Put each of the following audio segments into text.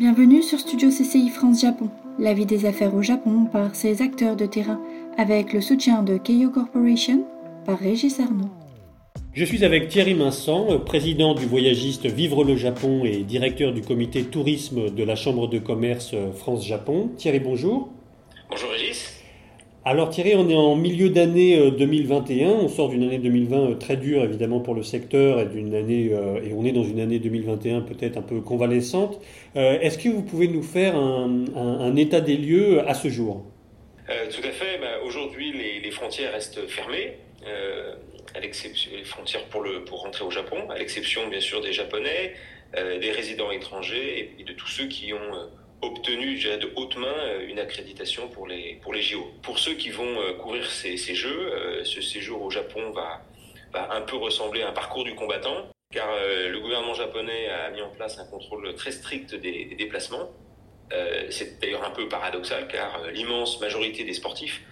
Bienvenue sur Studio CCI France Japon, la vie des affaires au Japon par ses acteurs de terrain, avec le soutien de Keio Corporation par Régis Arnaud. Je suis avec Thierry Vincent, président du voyagiste Vivre le Japon et directeur du comité tourisme de la Chambre de commerce France-Japon. Thierry, bonjour. Bonjour Régis. Alors Thierry, on est en milieu d'année 2021, euh, on sort d'une année 2020 euh, très dure évidemment pour le secteur et d'une année euh, et on est dans une année 2021 peut-être un peu convalescente. Est-ce que vous pouvez nous faire un, état des lieux à ce jour? Tout à fait. Bah, aujourd'hui, les, frontières restent fermées, à l'exception les frontières pour le pour rentrer au Japon, à l'exception bien sûr des Japonais, des résidents étrangers et, et, de tous ceux qui ont obtenu déjà de haute main euh, une accréditation pour les, pour les JO. Pour ceux qui vont euh, courir ces, ces jeux, euh, ce séjour au Japon va, va un peu ressembler à un parcours du combattant, car le gouvernement japonais a mis en place un contrôle très strict des, déplacements. C'est d'ailleurs un peu paradoxal, car l'immense majorité des sportifs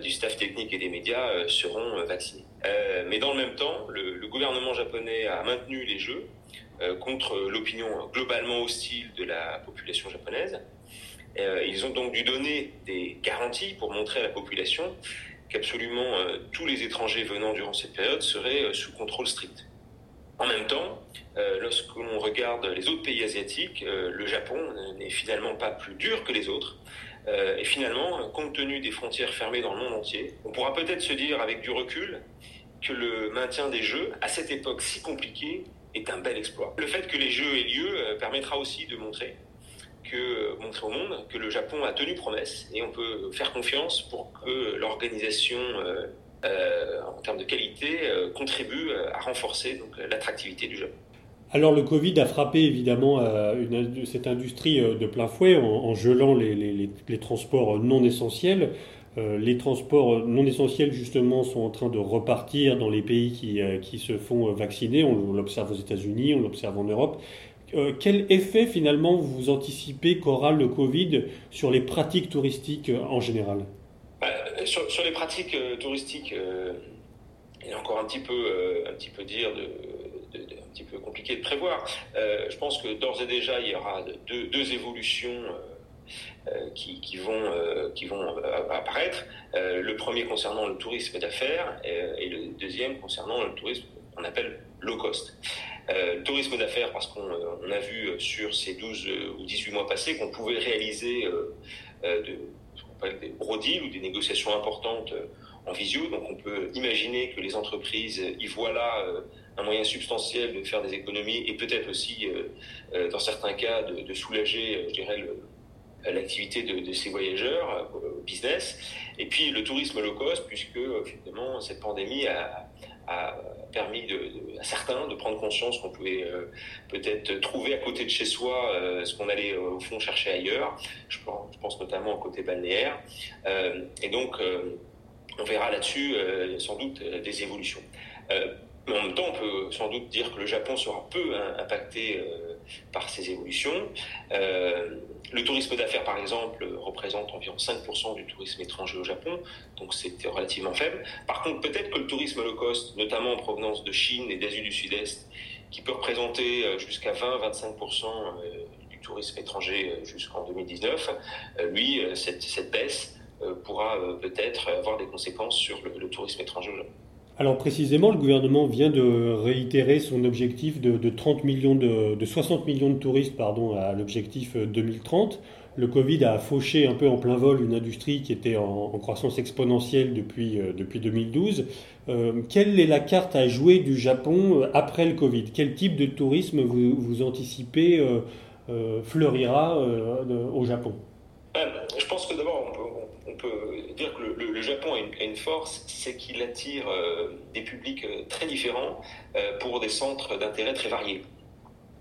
du staff technique et des médias seront vaccinés. mais dans le même temps, le, gouvernement japonais a maintenu les Jeux contre l'opinion globalement hostile de la population japonaise. Euh, ils ont donc dû donner des garanties pour montrer à la population qu'absolument euh, tous les étrangers venant durant cette période seraient sous contrôle strict. En même temps, lorsque l'on regarde les autres pays asiatiques, le Japon n'est finalement pas plus dur que les autres. et finalement, compte tenu des frontières fermées dans le monde entier, on pourra peut-être se dire avec du recul que le maintien des Jeux, à cette époque si compliquée, est un bel exploit. Le fait que les Jeux aient lieu euh, permettra aussi de montrer que euh, montrer au monde que le Japon a tenu promesse et on peut faire confiance pour que l'organisation euh, en termes de qualité contribue à renforcer l'attractivité du Japon. Alors le Covid a frappé évidemment cette industrie de plein fouet en, gelant les, transports non essentiels. Euh, les transports non essentiels, justement, sont en train de repartir dans les pays qui, euh, qui se font euh, vacciner. On, l'observe aux États-Unis, on l'observe en Europe. quel effet, finalement, vous anticipez qu'aura le Covid sur les pratiques touristiques en général? Sur, les pratiques touristiques, il est encore un petit peu, un petit peu dire un petit peu compliqué de prévoir. je pense que d'ores et déjà, il y aura deux, deux évolutions qui, qui, vont, euh, qui vont euh, apparaître. le premier concernant le tourisme d'affaires et, le deuxième concernant le tourisme qu'on appelle low cost. le tourisme d'affaires, parce qu'on a vu sur ces 12 ou 18 mois passés qu'on pouvait réaliser des gros deals ou des négociations importantes en visio. Donc on peut imaginer que les entreprises y voient là un moyen substantiel de faire des économies et peut-être aussi, dans certains cas, de, de soulager, je dirais, le, l'activité de, ces voyageurs euh, business, et puis le tourisme low cost, puisque finalement cette pandémie a, permis à certains de prendre conscience qu'on pouvait euh, peut-être trouver à côté de chez soi euh, ce qu'on allait au fond chercher ailleurs. Je pense, notamment au côté balnéaire. et donc, on verra là-dessus sans doute des évolutions. mais en même temps, on peut sans doute dire que le Japon sera peu impacté par ces évolutions. Euh, le tourisme d'affaires, par exemple, représente environ 5% du tourisme étranger au Japon, donc c'est relativement faible. Par contre, peut-être que le tourisme low cost, notamment en provenance de Chine et d'Asie du Sud-Est, qui peut représenter euh, jusqu'à 20-25% euh, du tourisme étranger jusqu'en 2019, lui, cette, baisse pourra peut-être avoir des conséquences sur le tourisme étranger au Japon. Alors précisément, le gouvernement vient de réitérer son objectif de, 30 millions de, 60 millions de touristes pardon, à l'objectif 2030. Le Covid a fauché un peu en plein vol une industrie qui était en, croissance exponentielle depuis, euh, depuis 2012. Euh, quelle est la carte à jouer du Japon euh, après le Covid? Quel type de tourisme vous, vous anticipez fleurira au Japon? Je pense que d'abord, on peut dire que le, Japon a une, force, c'est qu'il attire euh, des publics euh, très différents euh, pour des centres d'intérêt très variés.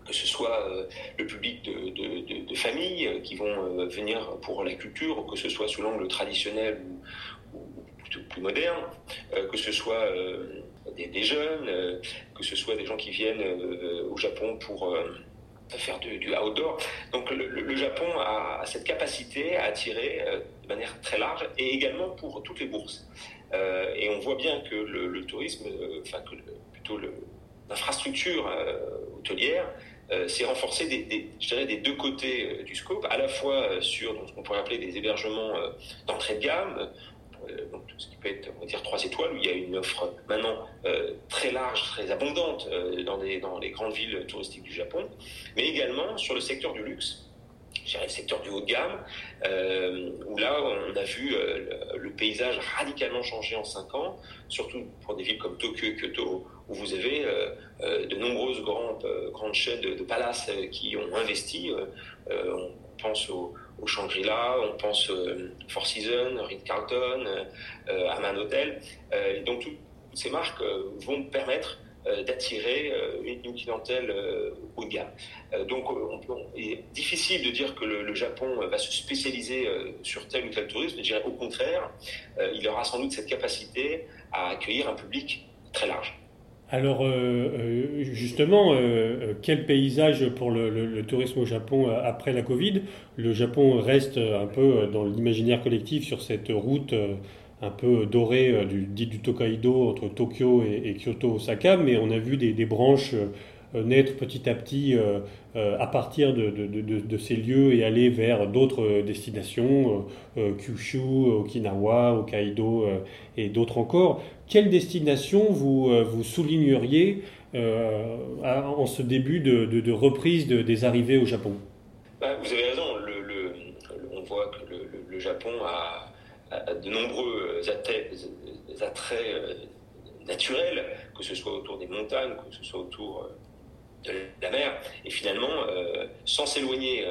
Que ce soit le public de, de, familles qui vont venir pour la culture, que ce soit sous l'angle traditionnel ou, plutôt plus moderne, que ce soit des, jeunes, que ce soit des gens qui viennent au Japon pour faire du, outdoor. Donc le, Japon a, cette capacité à attirer manière très large et également pour toutes les bourses. Euh, et on voit bien que le, tourisme, euh, enfin que plutôt l'infrastructure hôtelière c'est renforcer des, je dirais, des deux côtés du scope, à la fois sur ce qu'on pourrait appeler des hébergements d'entrée de gamme, donc ce qui peut être, on va dire, trois étoiles, où il y a une offre maintenant très large, très abondante dans les grandes villes touristiques du Japon, mais également sur le secteur du luxe le secteur du haut de gamme, euh, où là, on a vu euh, le, paysage radicalement changer en cinq ans, surtout pour des villes comme Tokyo et Kyoto, où vous avez euh, de nombreuses grandes, grandes chaînes de, palaces qui ont investi. on pense au, Shangri-La, on pense Four Seasons, Ritz-Carlton, Aman Hotel. donc, toutes ces marques vont permettre d'attirer euh, une, clientèle euh, haut de gamme. donc, il est difficile de dire que le, Japon va se spécialiser sur tel ou tel tourisme. Je dirais au contraire, il aura sans doute cette capacité à accueillir un public très large. Alors justement, quel paysage pour le, tourisme au Japon après la Covid? Le Japon reste un peu dans l'imaginaire collectif sur cette route un peu doré euh, du, dit du Tokaido entre Tokyo et, Kyoto, Osaka, mais on a vu des, branches euh, naître petit à petit euh, à partir de, ces lieux et aller vers d'autres destinations, Kyushu, Okinawa, Hokkaido et d'autres encore. Quelle destination vous, vous souligneriez en ce début de, reprise des arrivées au Japon? Bah, Vous avez raison, on voit que le Japon a de nombreux attraits, euh, naturels, que ce soit autour des montagnes, que ce soit autour euh, de la mer, et finalement, euh, sans s'éloigner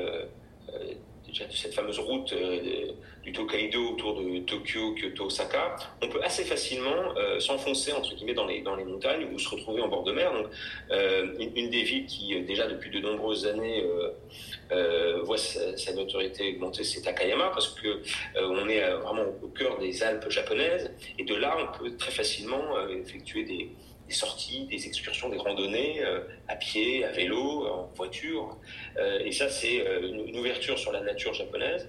déjà de cette fameuse route du Tokaido autour de Tokyo, Kyoto, Osaka, on peut assez facilement s'enfoncer entre guillemets dans les, dans les montagnes ou se retrouver en bord de mer. Donc, une, des villes qui déjà depuis de nombreuses années euh, voit sa, notoriété augmenter, c'est Takayama, parce que euh, on est euh, vraiment au cœur des Alpes japonaises, et de là, on peut très facilement effectuer des, sorties, des excursions, des randonnées à pied, à vélo, en voiture. et ça, c'est une, ouverture sur la nature japonaise.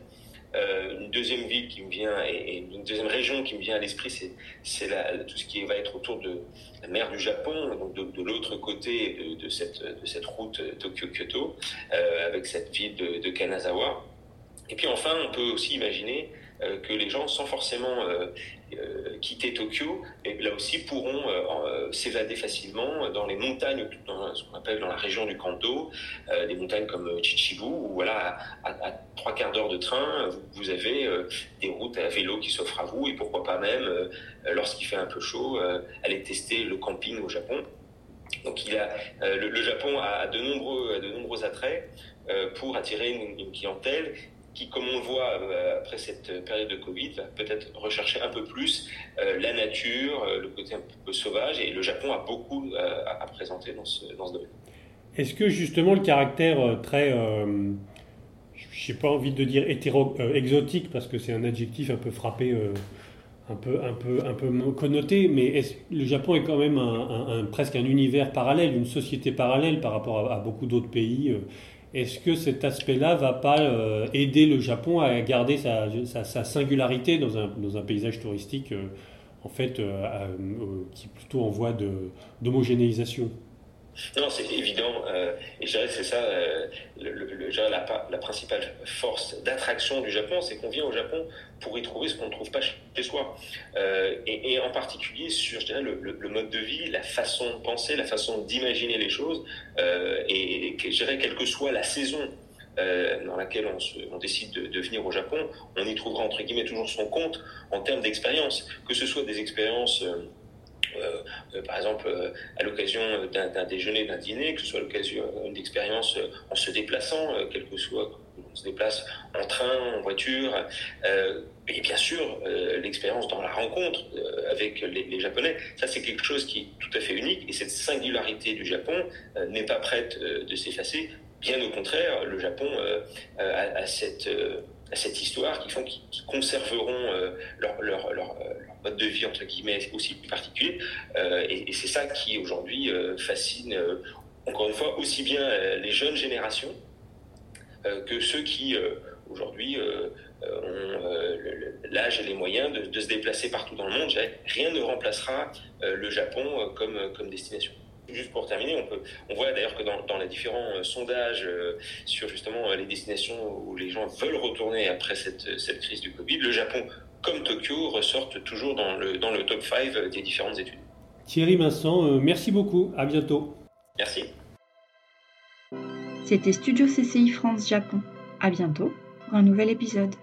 Euh, une deuxième ville qui me vient et, une deuxième région qui me vient à l'esprit, c'est tout ce qui va être autour de la mer du Japon, donc de, l'autre côté de, cette, route Tokyo-Kyoto, euh, avec cette ville de, Kanazawa. Et puis enfin, on peut aussi imaginer euh, que les gens, sans forcément quitter Tokyo, et là aussi pourront s'évader facilement dans les montagnes, dans ce qu'on appelle dans la région du Kanto, des montagnes comme Chichibu, où voilà, à, trois quarts d'heure de train, vous, avez des routes à vélo qui s'offrent à vous, et pourquoi pas même, lorsqu'il fait un peu chaud, aller tester le camping au Japon. Donc le, Japon a de nombreux, de nombreux attraits pour attirer une clientèle qui, comme on le voit euh, après cette période de Covid, va peut-être rechercher un peu plus euh, la nature, euh, le côté un peu sauvage, et le Japon a beaucoup à, présenter dans ce, domaine. Est-ce que justement le caractère très, je n'ai pas envie de dire hétéro, exotique, parce que c'est un adjectif un peu frappé, un, peu, un, peu, un peu connoté, mais le Japon est quand même un, presque un univers parallèle, une société parallèle par rapport à beaucoup d'autres pays est-ce que cet aspect-là va pas euh, aider le Japon à garder sa, singularité dans un, paysage touristique euh, en fait euh, qui est plutôt en voie d'homogénéisation? Non, c'est évident. Euh, et je dirais que c'est ça, euh, la, principale force d'attraction du Japon, c'est qu'on vient au Japon pour y trouver ce qu'on ne trouve pas chez soi. Euh, et, en particulier sur, je dirais, le, mode de vie, la façon de penser, la façon d'imaginer les choses. et, je dirais, quelle que soit la saison dans laquelle on, décide de, venir au Japon, on y trouvera entre guillemets toujours son compte en termes d'expérience, que ce soit des expériences par exemple, euh, à l'occasion d'un déjeuner, d'un dîner, que ce soit l'occasion d'une expérience en se déplaçant, quel que soit on se déplace en train, en voiture, et bien sûr l'expérience dans la rencontre avec les, Japonais. Ça, c'est quelque chose qui est tout à fait unique, et cette singularité du Japon n'est pas prête de s'effacer. Bien au contraire, le Japon a, cette histoire qui font qu'ils conserveront leur, leur, leur, mode de vie entre guillemets aussi particulier. Euh, et, c'est ça qui aujourd'hui euh, fascine euh, encore une fois aussi bien les jeunes générations que ceux qui aujourd'hui ont l'âge et les moyens de, se déplacer partout dans le monde. Rien ne remplacera le Japon comme, comme destination. Juste pour terminer, on, peut, on voit d'ailleurs que dans, les différents sondages sur justement les destinations où les gens veulent retourner après cette, cette crise du Covid, le Japon comme Tokyo ressortent toujours dans le, dans le top 5 des différentes études. Thierry Vincent, merci beaucoup. À bientôt. Merci. C'était Studio CCI France Japon. À bientôt pour un nouvel épisode.